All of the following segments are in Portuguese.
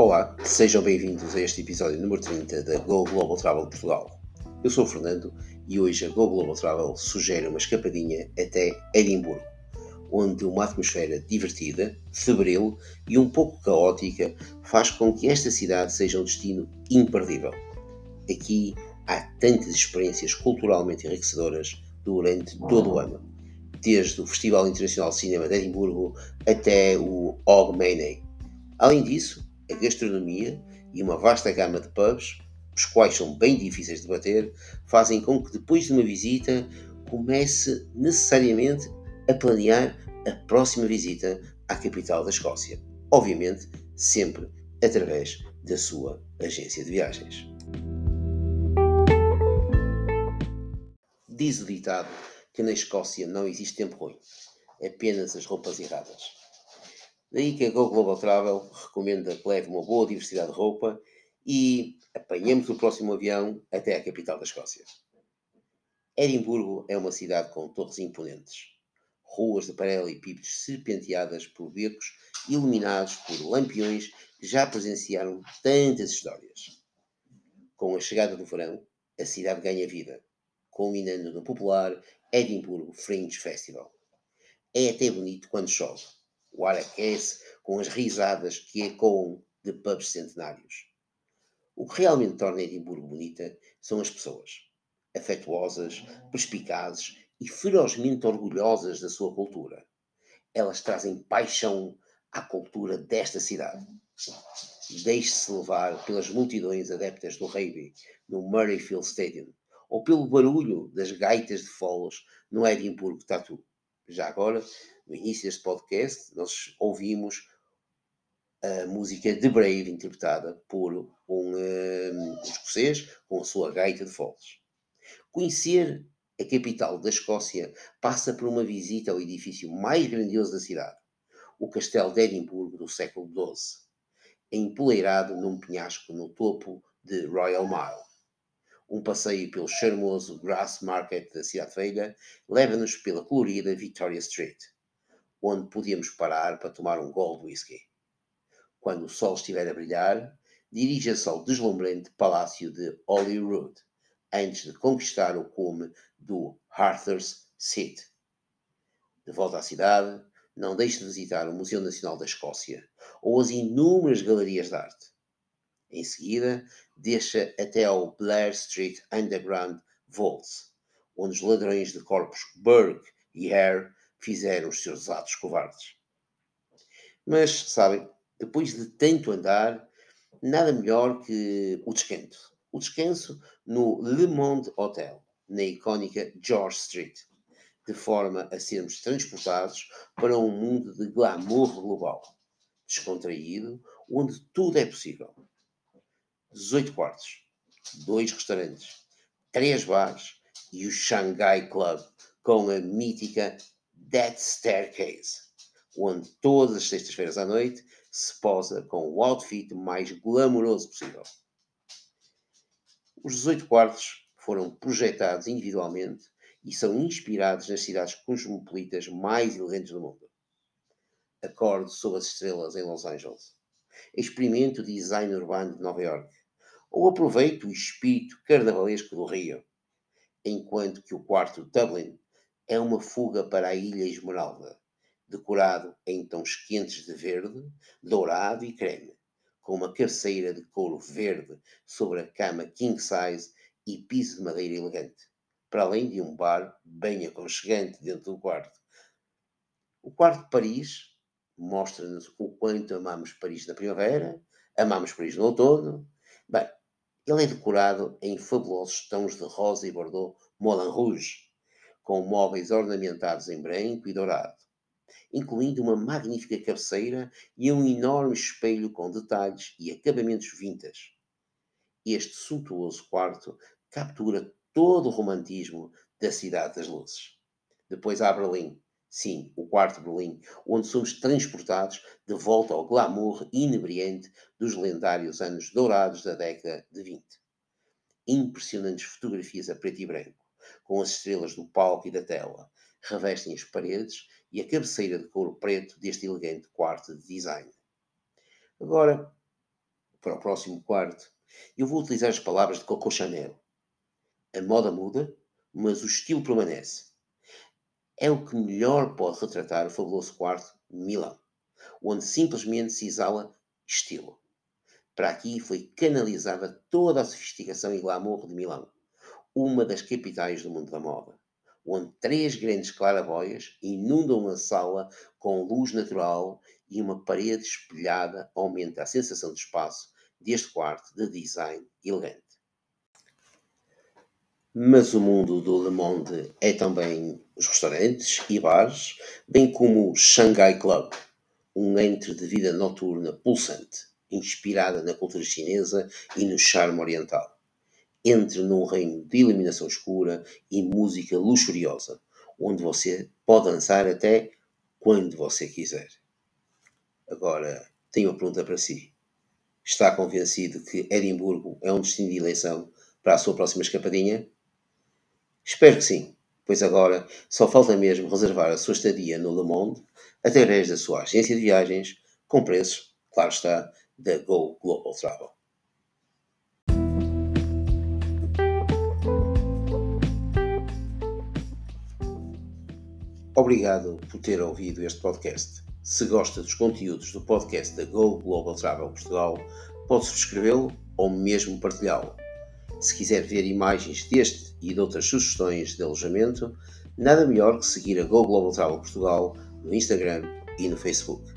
Olá, sejam bem-vindos a este episódio número 30 da Go Global Travel Portugal. Eu sou o Fernando e hoje a Go Global Travel sugere uma escapadinha até Edimburgo, onde uma atmosfera divertida, febril e um pouco caótica faz com que esta cidade seja um destino imperdível. Aqui há tantas experiências culturalmente enriquecedoras durante todo o ano, desde o Festival Internacional de Cinema de Edimburgo até o Hogmanay. Além disso, a gastronomia e uma vasta gama de pubs, os quais são bem difíceis de bater, fazem com que depois de uma visita comece necessariamente a planear a próxima visita à capital da Escócia. Obviamente, sempre através da sua agência de viagens. Diz o ditado que na Escócia não existe tempo ruim, apenas as roupas erradas. Daí que a Go Global Travel recomenda que leve uma boa diversidade de roupa e apanhemos o próximo avião até a capital da Escócia. Edimburgo é uma cidade com torres imponentes, ruas de paralelepípedos serpenteadas por becos iluminados por lampiões que já presenciaram tantas histórias. Com a chegada do verão, a cidade ganha vida, culminando no popular Edimburgo Fringe Festival. É até bonito quando chove o ar aquece com as risadas que ecoam de pubs centenários. O que realmente torna Edimburgo bonita são as pessoas, afetuosas, perspicazes e ferozmente orgulhosas da sua cultura. Elas trazem paixão à cultura desta cidade. Deixe-se levar pelas multidões adeptas do rugby no Murrayfield Stadium ou pelo barulho das gaitas de foles no Edimburgo Tattoo. Já agora, no início deste podcast, nós ouvimos a música The Brave, interpretada por um, um escocês com a sua gaita de foles. Conhecer a capital da Escócia passa por uma visita ao edifício mais grandioso da cidade, o Castelo de Edimburgo do século XII, empoleirado num penhasco no topo de Royal Mile. Um passeio pelo charmoso Grass Market da cidade velha leva-nos pela colorida Victoria Street onde podíamos parar para tomar um gol de whisky. Quando o sol estiver a brilhar, dirija-se ao deslumbrante palácio de Holyrood, antes de conquistar o cume do Arthur's Seat. De volta à cidade, não deixe de visitar o Museu Nacional da Escócia ou as inúmeras galerias de arte. Em seguida, deixa até ao Blair Street Underground Vaults, onde os ladrões de corpos Burke e Hare fizeram os seus atos covardes. Mas, sabem, depois de tanto andar, nada melhor que o descanso. O descanso no Le Monde Hotel, na icónica George Street, de forma a sermos transportados para um mundo de glamour global, descontraído, onde tudo é possível. 18 quartos, dois restaurantes, três bares e o Shanghai Club, com a mítica That Staircase, onde todas as sextas-feiras à noite se posa com o outfit mais glamouroso possível. Os 18 quartos foram projetados individualmente e são inspirados nas cidades cosmopolitas mais elegantes do mundo. Acorde sob as estrelas em Los Angeles. Experimente o design urbano de Nova York. Ou aproveite o espírito carnavalesco do Rio. Enquanto que o quarto Dublin é uma fuga para a Ilha Esmeralda, decorado em tons quentes de verde, dourado e creme, com uma cabeceira de couro verde sobre a cama king size e piso de madeira elegante, para além de um bar bem aconchegante dentro do quarto. O quarto de Paris mostra-nos o quanto amamos Paris na primavera, amamos Paris no outono. Bem, ele é decorado em fabulosos tons de rosa e bordeaux Moulin Rouge, com móveis ornamentados em branco e dourado, incluindo uma magnífica cabeceira e um enorme espelho com detalhes e acabamentos vintage. Este suntuoso quarto captura todo o romantismo da Cidade das Luzes. Depois há Berlim, sim, o quarto Berlim, onde somos transportados de volta ao glamour inebriante dos lendários anos dourados da década de 20. Impressionantes fotografias a preto e branco com as estrelas do palco e da tela, revestem as paredes e a cabeceira de couro preto deste elegante quarto de design. Agora, para o próximo quarto, eu vou utilizar as palavras de Coco Chanel. A moda muda, mas o estilo permanece. É o que melhor pode retratar o fabuloso quarto Milão, onde simplesmente se exala estilo. Para aqui foi canalizada toda a sofisticação e glamour de Milão, uma das capitais do mundo da moda, onde três grandes claraboias inundam uma sala com luz natural e uma parede espelhada aumenta a sensação de espaço deste quarto de design elegante. Mas o mundo do Le Monde é também os restaurantes e bares, bem como o Shanghai Club, um entre de vida noturna pulsante, inspirada na cultura chinesa e no charme oriental. Entre num reino de iluminação escura e música luxuriosa, onde você pode dançar até quando você quiser. Agora, tenho uma pergunta para si. Está convencido que Edimburgo é um destino de eleição para a sua próxima escapadinha? Espero que sim, pois agora só falta mesmo reservar a sua estadia no Le Monde através da sua agência de viagens, com preço, claro está, da Go Global Travel. Obrigado por ter ouvido este podcast. Se gosta dos conteúdos do podcast da Go Global Travel Portugal, pode subscrevê-lo ou mesmo partilhá-lo. Se quiser ver imagens deste e de outras sugestões de alojamento, nada melhor que seguir a Go Global Travel Portugal no Instagram e no Facebook.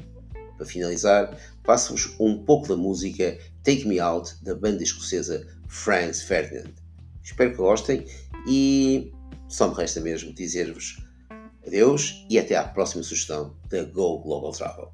Para finalizar, passo-vos um pouco da música Take Me Out da banda escocesa Franz Ferdinand. Espero que gostem e só me resta mesmo dizer-vos adeus e até à próxima sugestão da Go Global Travel.